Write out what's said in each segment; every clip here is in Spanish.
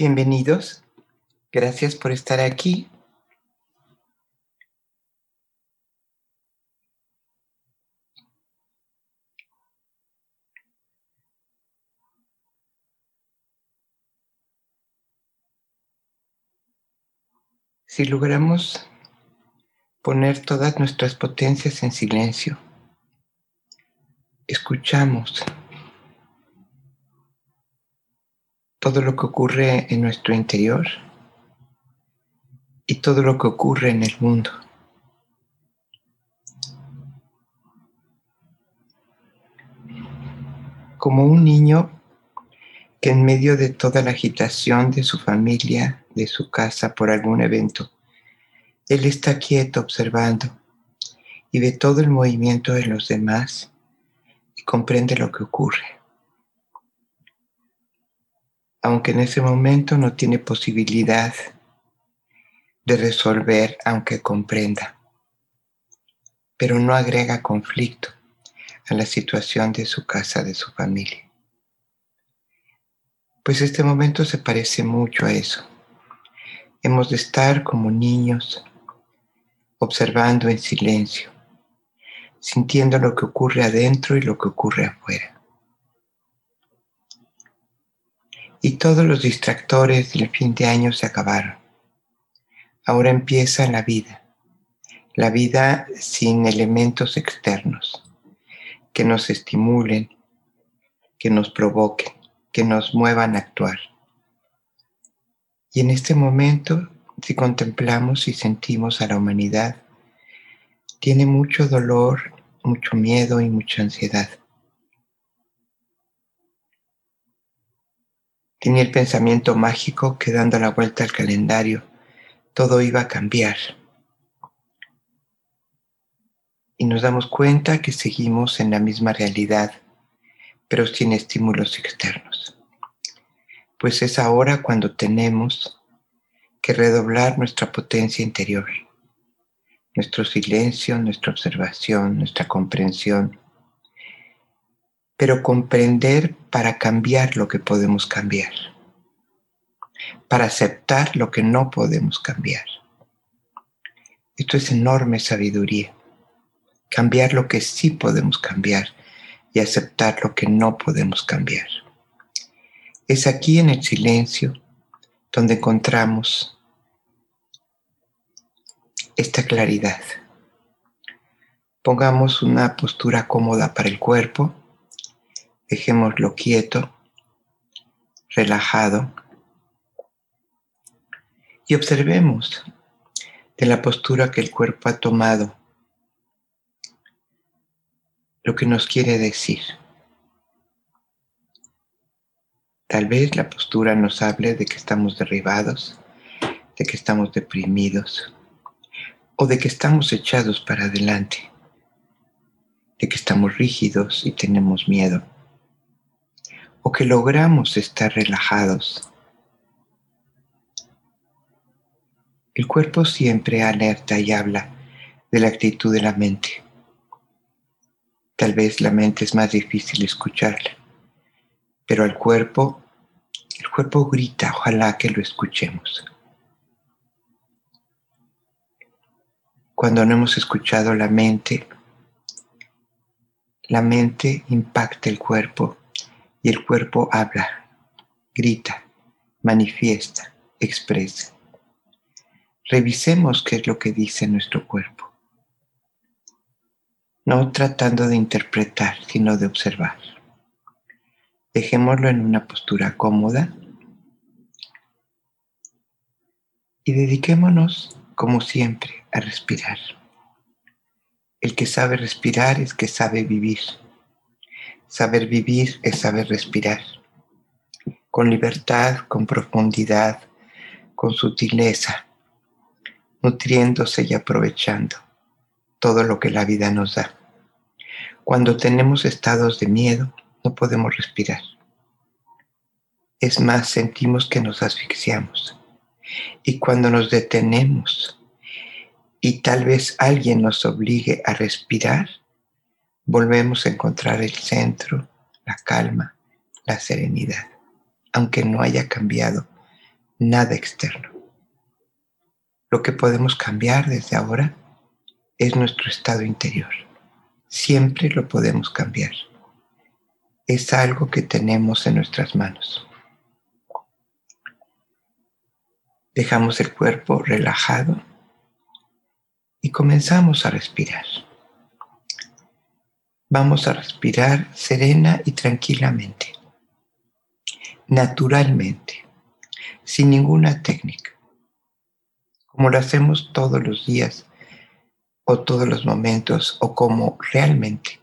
Bienvenidos. Gracias por estar aquí. Si logramos poner todas nuestras potencias en silencio, escuchamos todo lo que ocurre en nuestro interior y todo lo que ocurre en el mundo. Como un niño que en medio de toda la agitación de su familia, de su casa por algún evento, él está quieto observando y ve todo el movimiento de los demás y comprende lo que ocurre aunque en ese momento no tiene posibilidad de resolver, aunque comprenda, pero no agrega conflicto a la situación de su casa, de su familia. Pues este momento se parece mucho a eso. Hemos de estar como niños, observando en silencio, sintiendo lo que ocurre adentro y lo que ocurre afuera. Y todos los distractores del fin de año se acabaron. Ahora empieza la vida, la vida sin elementos externos que nos estimulen, que nos provoquen, que nos muevan a actuar. Y en este momento, si contemplamos y sentimos a la humanidad, tiene mucho dolor, mucho miedo y mucha ansiedad. Tenía el pensamiento mágico que dando la vuelta al calendario todo iba a cambiar. Y nos damos cuenta que seguimos en la misma realidad, pero sin estímulos externos. Pues es ahora cuando tenemos que redoblar nuestra potencia interior, nuestro silencio, nuestra observación, nuestra comprensión, pero comprender para cambiar lo que podemos cambiar, para aceptar lo que no podemos cambiar. Esto es enorme sabiduría, cambiar lo que sí podemos cambiar y aceptar lo que no podemos cambiar. Es aquí en el silencio donde encontramos esta claridad. Pongamos una postura cómoda para el cuerpo Dejémoslo quieto, relajado y observemos de la postura que el cuerpo ha tomado lo que nos quiere decir. Tal vez la postura nos hable de que estamos derribados, de que estamos deprimidos o de que estamos echados para adelante, de que estamos rígidos y tenemos miedo o que logramos estar relajados. El cuerpo siempre alerta y habla de la actitud de la mente. Tal vez la mente es más difícil escucharla, pero al cuerpo, el cuerpo grita, ojalá que lo escuchemos. Cuando no hemos escuchado la mente, la mente impacta el cuerpo y el cuerpo habla, grita, manifiesta, expresa. Revisemos qué es lo que dice nuestro cuerpo. No tratando de interpretar, sino de observar. Dejémoslo en una postura cómoda y dediquémonos, como siempre, a respirar. El que sabe respirar es que sabe vivir. Saber vivir es saber respirar, con libertad, con profundidad, con sutileza, nutriéndose y aprovechando todo lo que la vida nos da. Cuando tenemos estados de miedo, no podemos respirar. Es más, sentimos que nos asfixiamos. Y cuando nos detenemos y tal vez alguien nos obligue a respirar, volvemos a encontrar el centro, la calma, la serenidad, aunque no haya cambiado nada externo. Lo que podemos cambiar desde ahora es nuestro estado interior. Siempre lo podemos cambiar. Es algo que tenemos en nuestras manos. Dejamos el cuerpo relajado y comenzamos a respirar. Vamos a respirar serena y tranquilamente, naturalmente, sin ninguna técnica, como lo hacemos todos los días o todos los momentos o como realmente.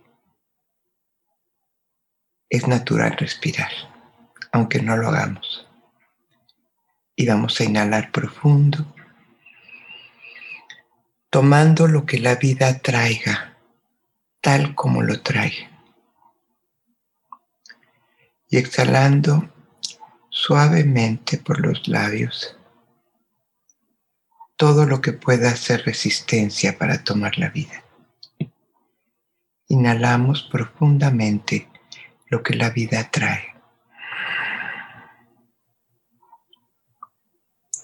Es natural respirar, aunque no lo hagamos. Y vamos a inhalar profundo, tomando lo que la vida traiga tal como lo trae. Y exhalando suavemente por los labios todo lo que pueda hacer resistencia para tomar la vida. Inhalamos profundamente lo que la vida trae.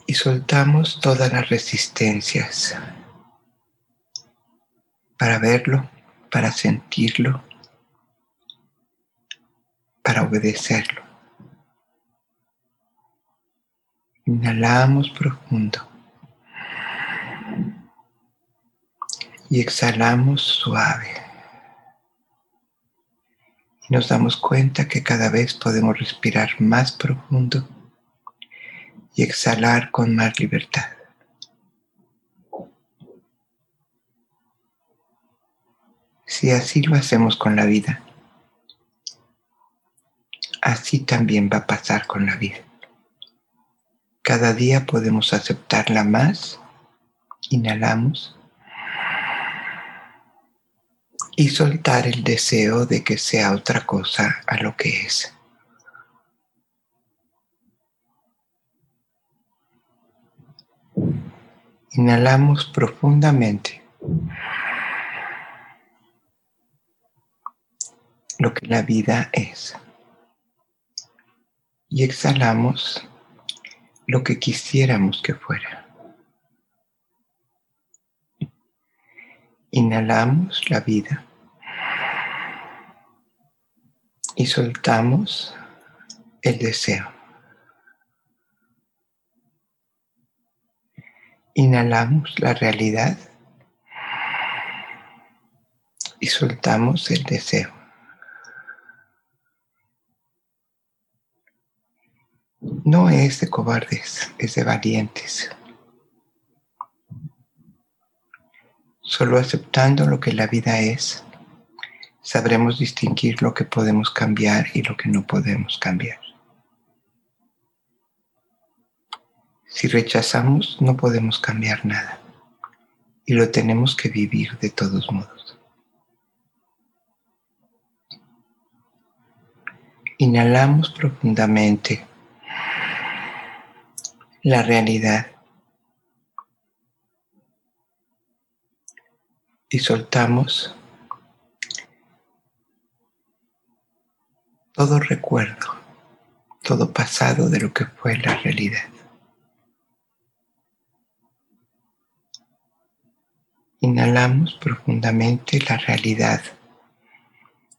Y soltamos todas las resistencias para verlo para sentirlo, para obedecerlo. Inhalamos profundo y exhalamos suave. Y nos damos cuenta que cada vez podemos respirar más profundo y exhalar con más libertad. Si así lo hacemos con la vida, así también va a pasar con la vida. Cada día podemos aceptarla más, inhalamos y soltar el deseo de que sea otra cosa a lo que es. Inhalamos profundamente. Lo que la vida es. Y exhalamos lo que quisiéramos que fuera. Inhalamos la vida y soltamos el deseo. Inhalamos la realidad y soltamos el deseo. No es de cobardes, es de valientes. Solo aceptando lo que la vida es, sabremos distinguir lo que podemos cambiar y lo que no podemos cambiar. Si rechazamos, no podemos cambiar nada y lo tenemos que vivir de todos modos. Inhalamos profundamente la realidad. Y soltamos todo recuerdo, todo pasado de lo que fue la realidad. Inhalamos profundamente la realidad,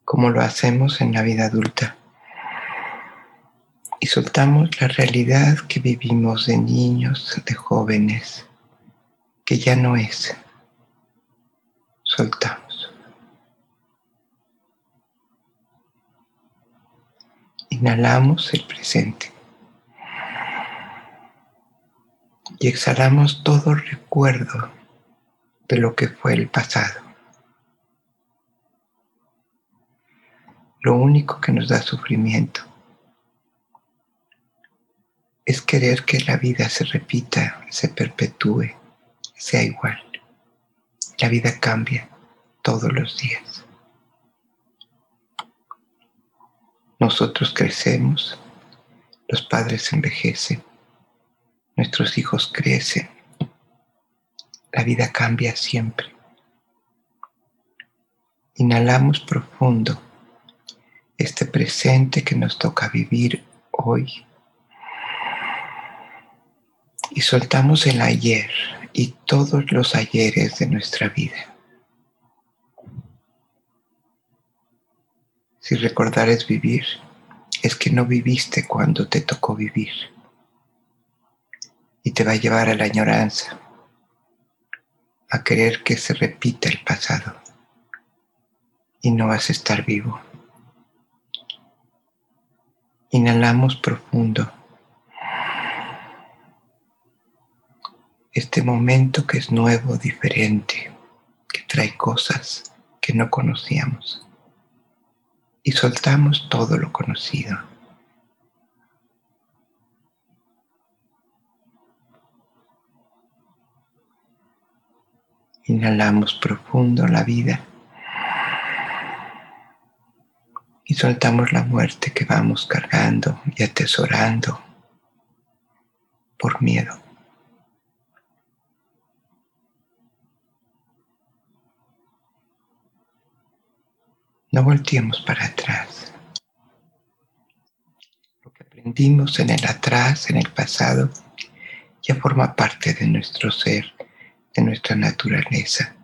como lo hacemos en la vida adulta y soltamos la realidad que vivimos de niños, de jóvenes, que ya no es. Soltamos. Inhalamos el presente. Y exhalamos todo recuerdo de lo que fue el pasado. Lo único que nos da sufrimiento es querer que la vida se repita, se perpetúe, sea igual. La vida cambia todos los días. Nosotros crecemos, los padres envejecen, nuestros hijos crecen, la vida cambia siempre. Inhalamos profundo este presente que nos toca vivir hoy soltamos el ayer y todos los ayeres de nuestra vida. Si recordar es vivir, es que no viviste cuando te tocó vivir. Y te va a llevar a la añoranza, a querer que se repita el pasado. Y no vas a estar vivo. Inhalamos profundo. Este momento que es nuevo, diferente, que trae cosas que no conocíamos. Y soltamos todo lo conocido. Inhalamos profundo la vida y soltamos la muerte que vamos cargando y atesorando por miedo. Volteemos para atrás. Lo que aprendimos en el atrás, en el pasado, ya forma parte de nuestro ser, de nuestra naturaleza,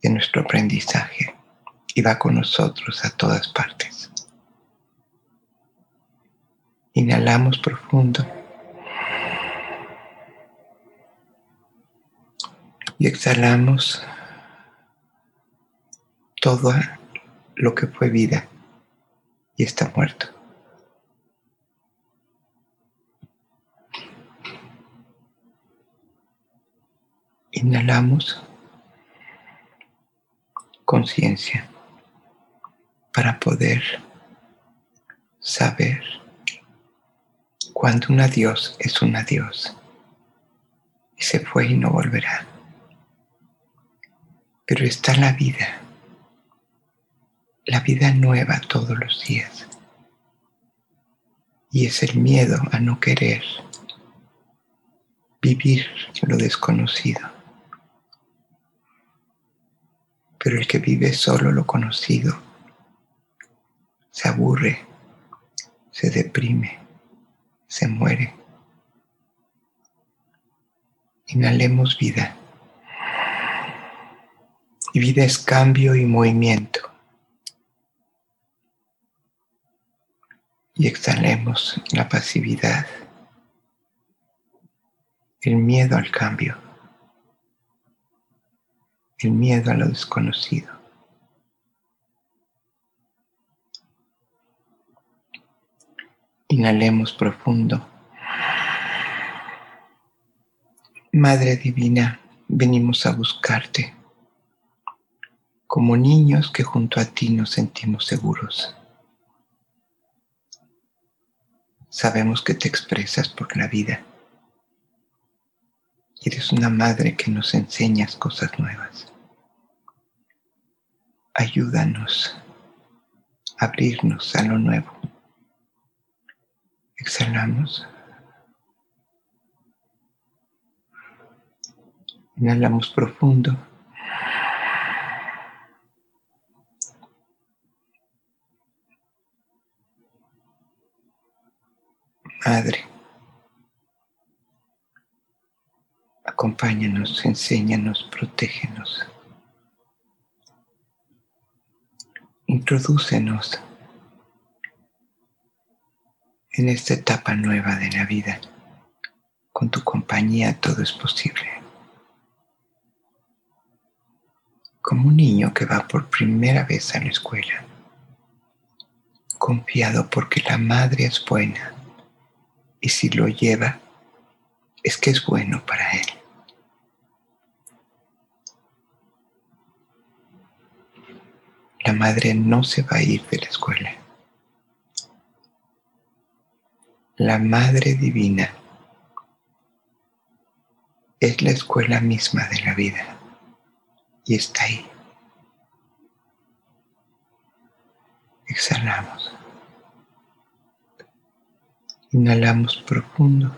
de nuestro aprendizaje y va con nosotros a todas partes. Inhalamos profundo y exhalamos todo lo que fue vida y está muerto. Inhalamos conciencia para poder saber cuando un adiós es un adiós y se fue y no volverá. Pero está la vida, la vida nueva todos los días. Y es el miedo a no querer vivir lo desconocido. Pero el que vive solo lo conocido se aburre, se deprime, se muere. Inhalemos vida. Y vida es cambio y movimiento. Y exhalemos la pasividad, el miedo al cambio, el miedo a lo desconocido. Inhalemos profundo. Madre Divina, venimos a buscarte como niños que junto a ti nos sentimos seguros. Sabemos que te expresas por la vida. Eres una madre que nos enseñas cosas nuevas. Ayúdanos a abrirnos a lo nuevo. Exhalamos. Inhalamos profundo. Madre, acompáñanos, enséñanos, protégenos. Introdúcenos en esta etapa nueva de la vida. Con tu compañía todo es posible. Como un niño que va por primera vez a la escuela, confiado porque la madre es buena y si lo lleva es que es bueno para él. La madre no se va a ir de la escuela La Madre Divina es la escuela misma de la vida y está ahí. Exhalamos. Inhalamos profundo.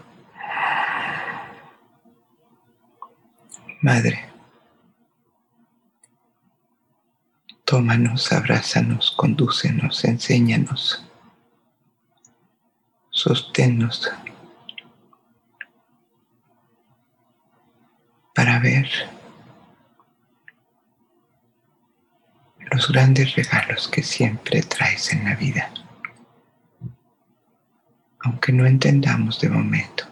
Madre, tómanos, abrázanos, condúcenos, enséñanos sosténnos. para ver los grandes regalos que siempre traes en la vida, aunque no entendamos de momento.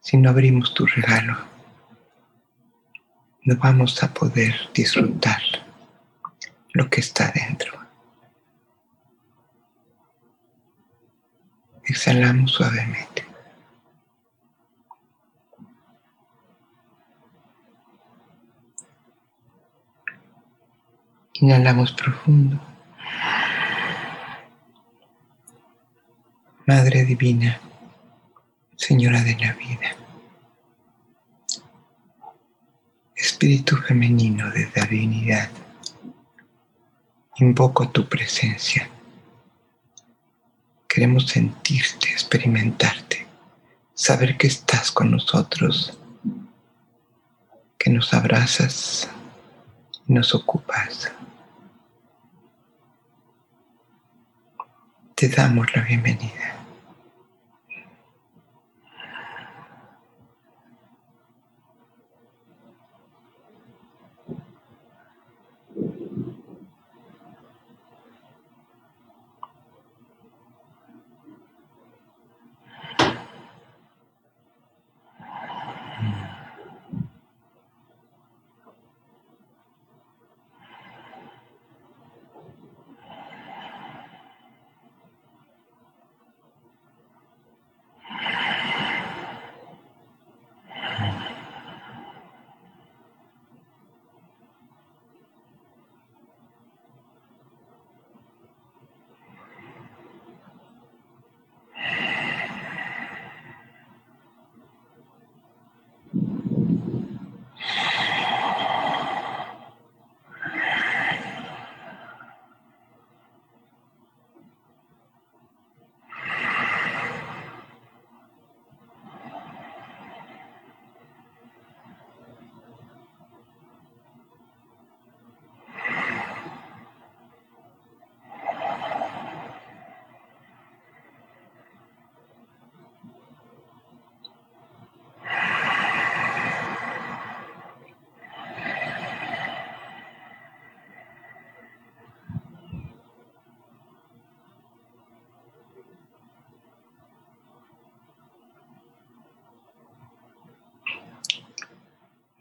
Si no abrimos tu regalo, no vamos a poder disfrutar lo que está dentro. Exhalamos suavemente. Inhalamos profundo. Madre Divina, Señora de la Vida, Espíritu Femenino de Divinidad, invoco tu presencia. Queremos sentirte, experimentarte, saber que estás con nosotros, que nos abrazas y nos ocupas. te damos la bienvenida.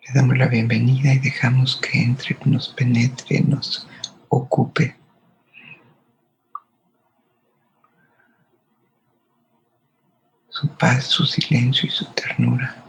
Le damos la bienvenida y dejamos que entre, nos penetre, nos ocupe. Su paz, su silencio y su ternura.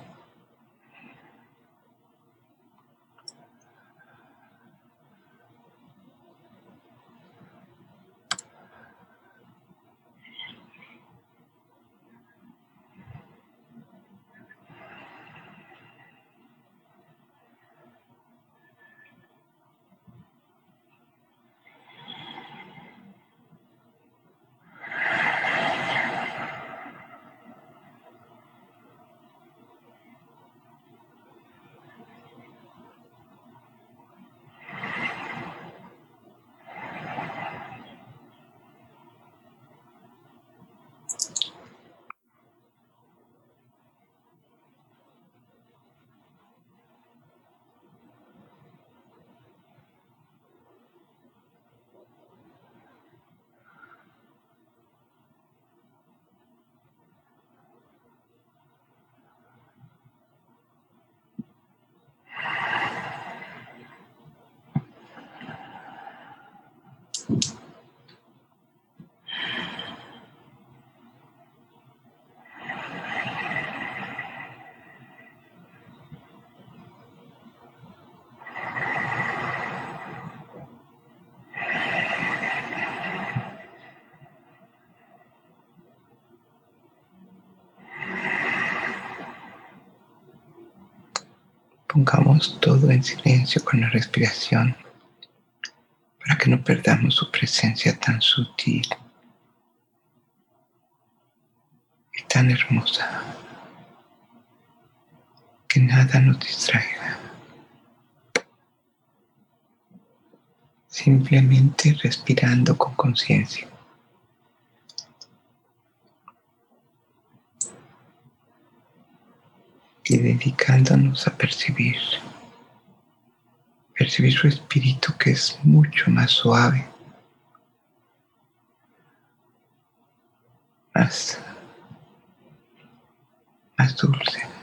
Pongamos todo en silencio con la respiración para que no perdamos su presencia tan sutil y tan hermosa que nada nos distraiga. Simplemente respirando con conciencia. Y dedicándonos a percibir, percibir su espíritu que es mucho más suave, más, más dulce.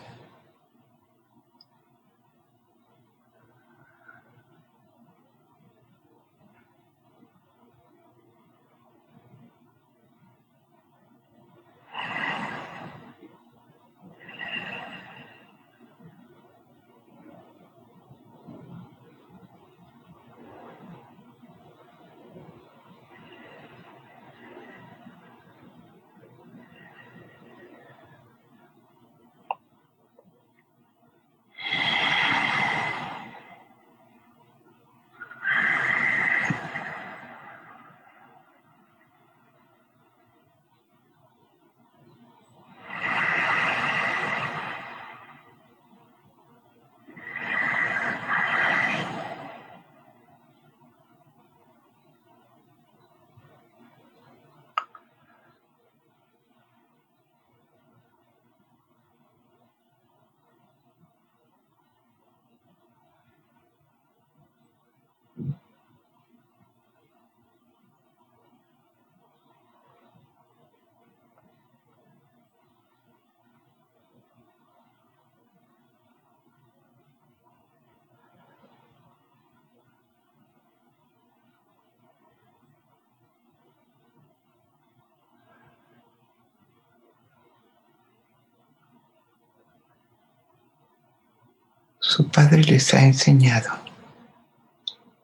Su padre les ha enseñado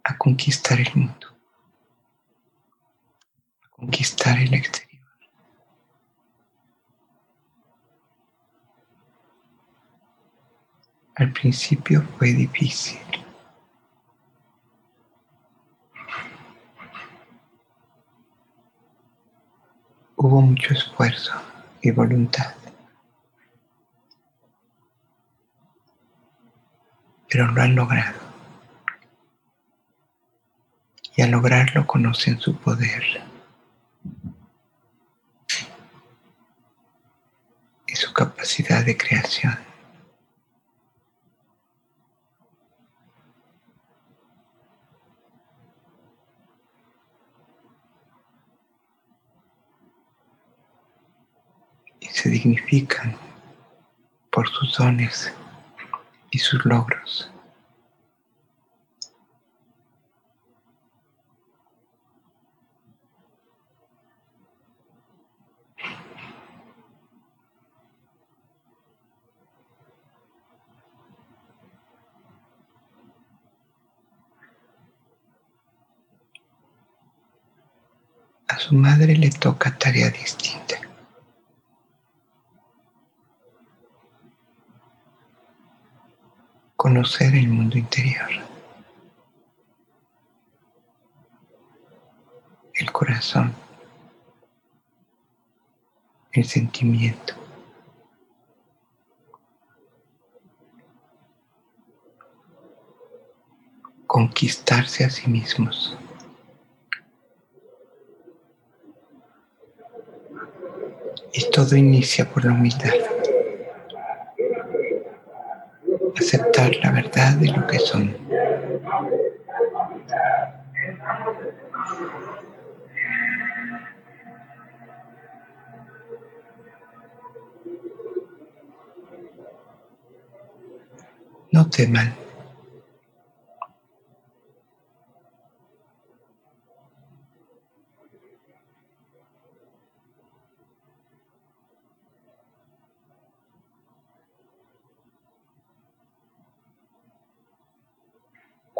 a conquistar el mundo, a conquistar el exterior. Al principio fue difícil. Hubo mucho esfuerzo y voluntad. Pero lo han logrado. Y al lograrlo conocen su poder. Y su capacidad de creación. Y se dignifican por sus dones y sus logros. A su madre le toca tarea distinta. Conocer el mundo interior, el corazón, el sentimiento. conquistarse a sí mismos. Y todo inicia por la humildad. Aceptar la verdad de lo que son. No teman.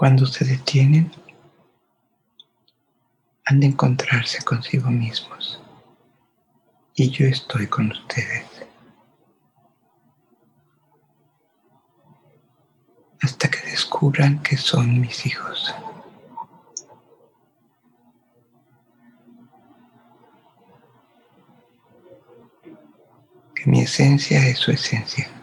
Cuando se detienen, han de encontrarse consigo mismos. Y yo estoy con ustedes. Hasta que descubran que son mis hijos. Que mi esencia es su esencia.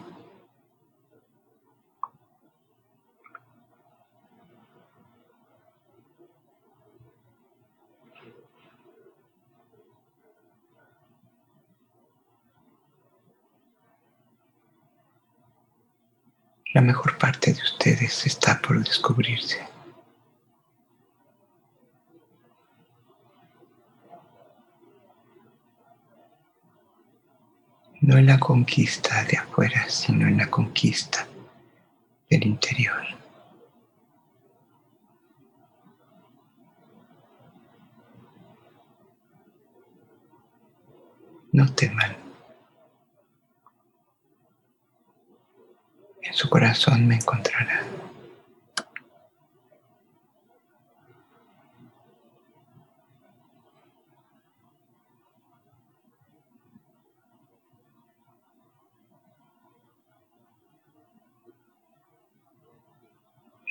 La mejor parte de ustedes está por descubrirse. No en la conquista de afuera, sino en la conquista del interior. No teman. En su corazón me encontrarán.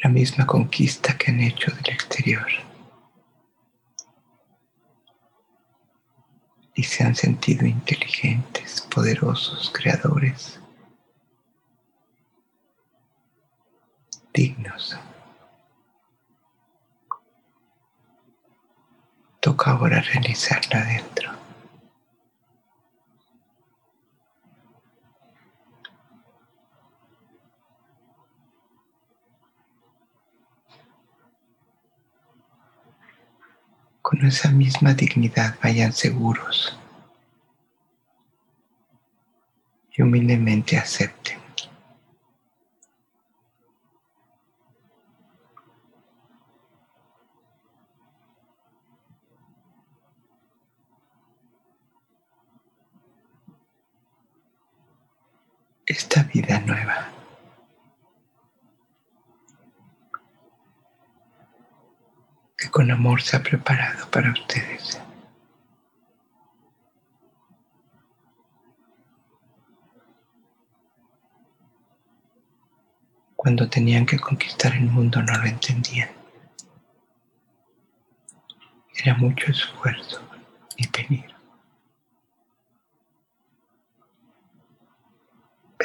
La misma conquista que han hecho del exterior. y se han sentido inteligentes, poderosos, creadores, Toca ahora realizarla adentro. con esa misma dignidad vayan seguros y humildemente acepten. Esta vida nueva. que con amor se ha preparado para ustedes. Cuando tenían que conquistar el mundo no lo entendían. Era mucho esfuerzo y peligro.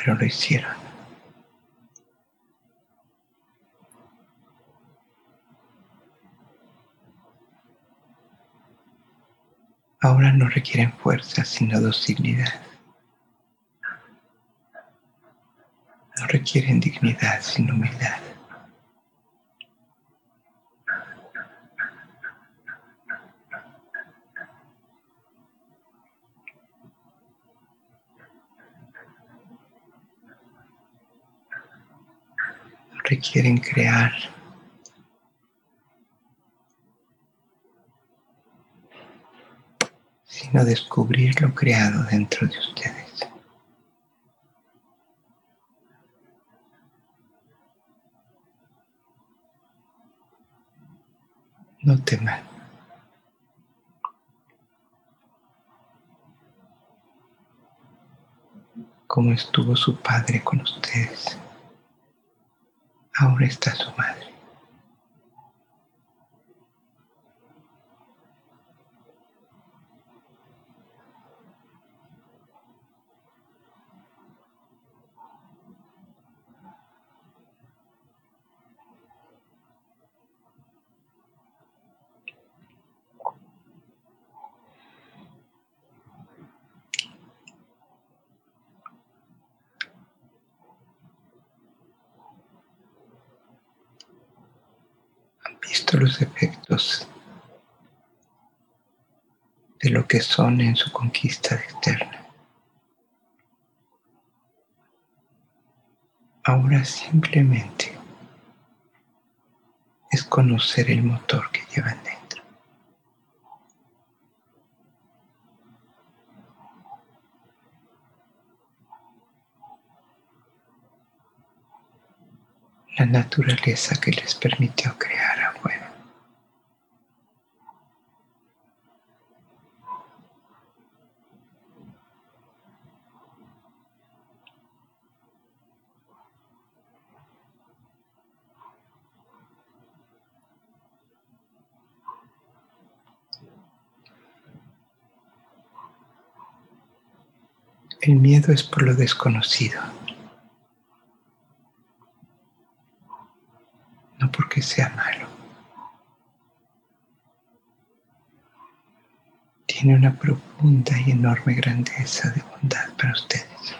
Pero lo hicieron. ahora no requieren fuerza sino docilidad. No requieren dignidad sino humildad. No requieren crear sino descubrir lo creado dentro de ustedes. No teman. Como estuvo su padre con ustedes, ahora está su madre. Son en su conquista externa. Ahora simplemente es conocer el motor que llevan dentro. La naturaleza que les permitió crear El miedo es por lo desconocido, no porque sea malo. Tiene una profunda y enorme grandeza de bondad para ustedes.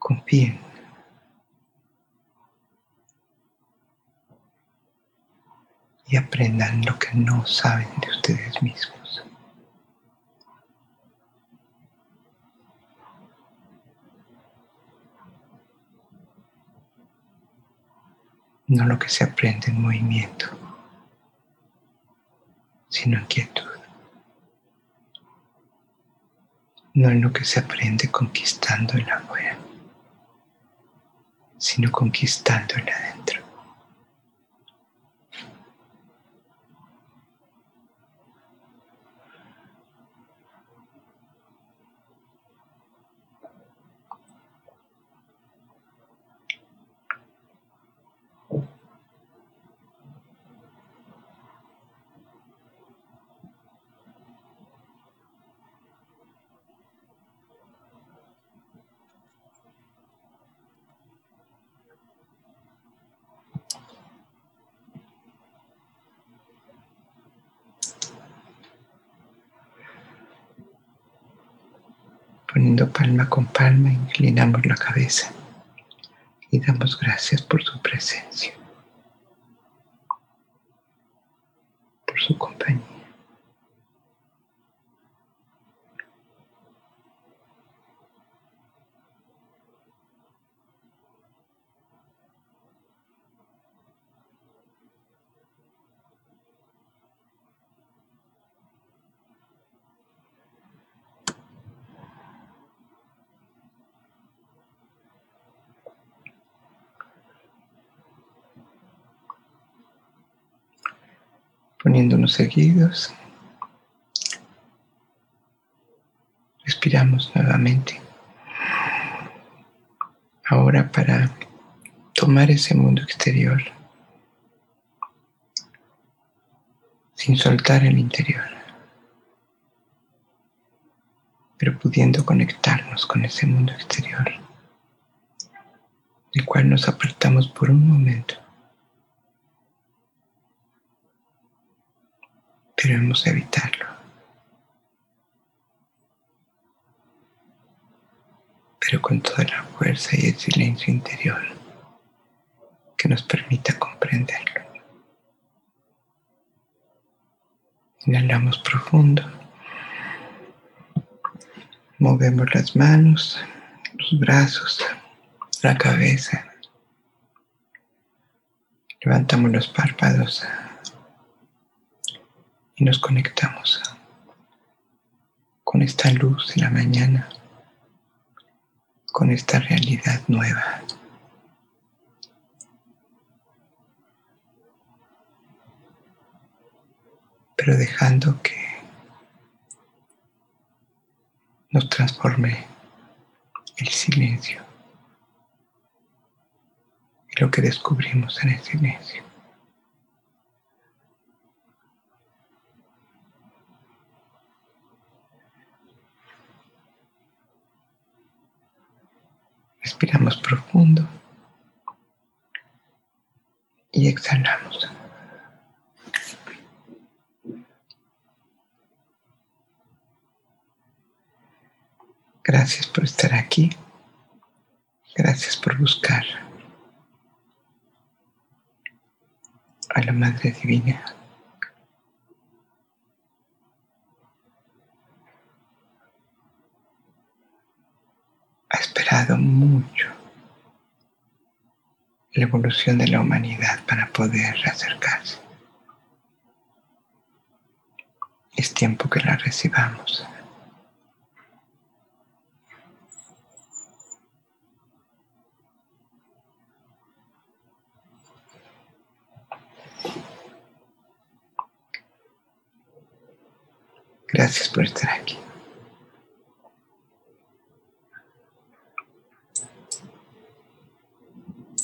Confíen aprendan lo que no saben de ustedes mismos. No lo que se aprende en movimiento, sino en quietud. no en lo que se aprende conquistando el afuera, sino conquistando el adentro. poniendo palma con palma, inclinamos la cabeza y damos gracias por su presencia, por su compañía. Poniéndonos seguidos. Respiramos nuevamente. Ahora para tomar ese mundo exterior sin soltar el interior, pero pudiendo conectarnos con ese mundo exterior, del cual nos apartamos por un momento Debemos evitarlo. Pero con toda la fuerza y el silencio interior que nos permita comprenderlo. Inhalamos profundo. Movemos las manos, los brazos, la cabeza. Levantamos los párpados y nos conectamos con esta luz de la mañana, con esta realidad nueva. Pero dejando que nos transforme el silencio y lo que descubrimos en el silencio. Respiramos profundo y exhalamos. Gracias por estar aquí. Gracias por buscar a la Madre Divina. mucho la evolución de la humanidad para poder acercarse. Es tiempo que la recibamos. Gracias por estar aquí.